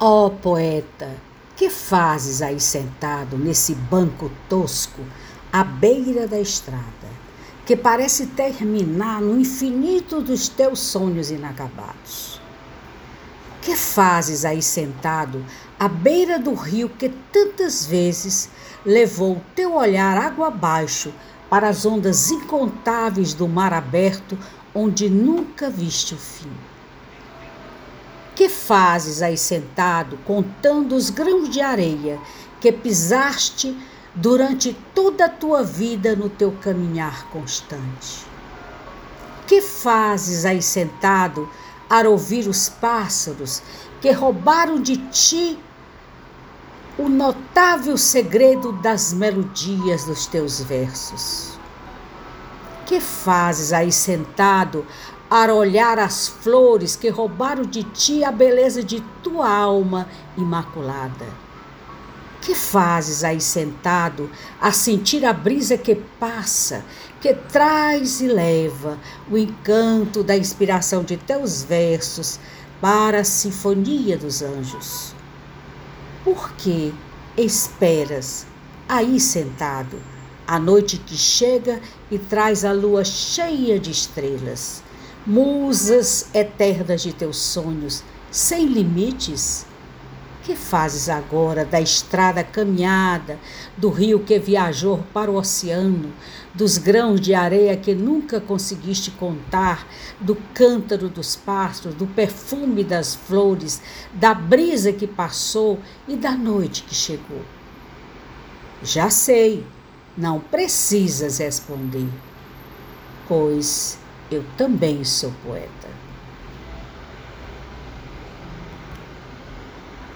Ó oh, poeta, que fazes aí sentado nesse banco tosco à beira da estrada, que parece terminar no infinito dos teus sonhos inacabados? Que fazes aí sentado à beira do rio que tantas vezes levou teu olhar água abaixo para as ondas incontáveis do mar aberto onde nunca viste o fim? Que fazes aí sentado, contando os grãos de areia que pisaste durante toda a tua vida no teu caminhar constante? Que fazes aí sentado a ouvir os pássaros que roubaram de ti o notável segredo das melodias dos teus versos? Que fazes aí sentado a olhar as flores que roubaram de ti a beleza de tua alma imaculada. Que fazes aí sentado a sentir a brisa que passa, que traz e leva o encanto da inspiração de teus versos para a sinfonia dos anjos? Por que esperas aí sentado, a noite que chega e traz a lua cheia de estrelas? Musas eternas de teus sonhos, sem limites? Que fazes agora da estrada caminhada, do rio que viajou para o oceano, dos grãos de areia que nunca conseguiste contar, do cântaro dos pássaros, do perfume das flores, da brisa que passou e da noite que chegou? Já sei, não precisas responder, pois eu também sou poeta.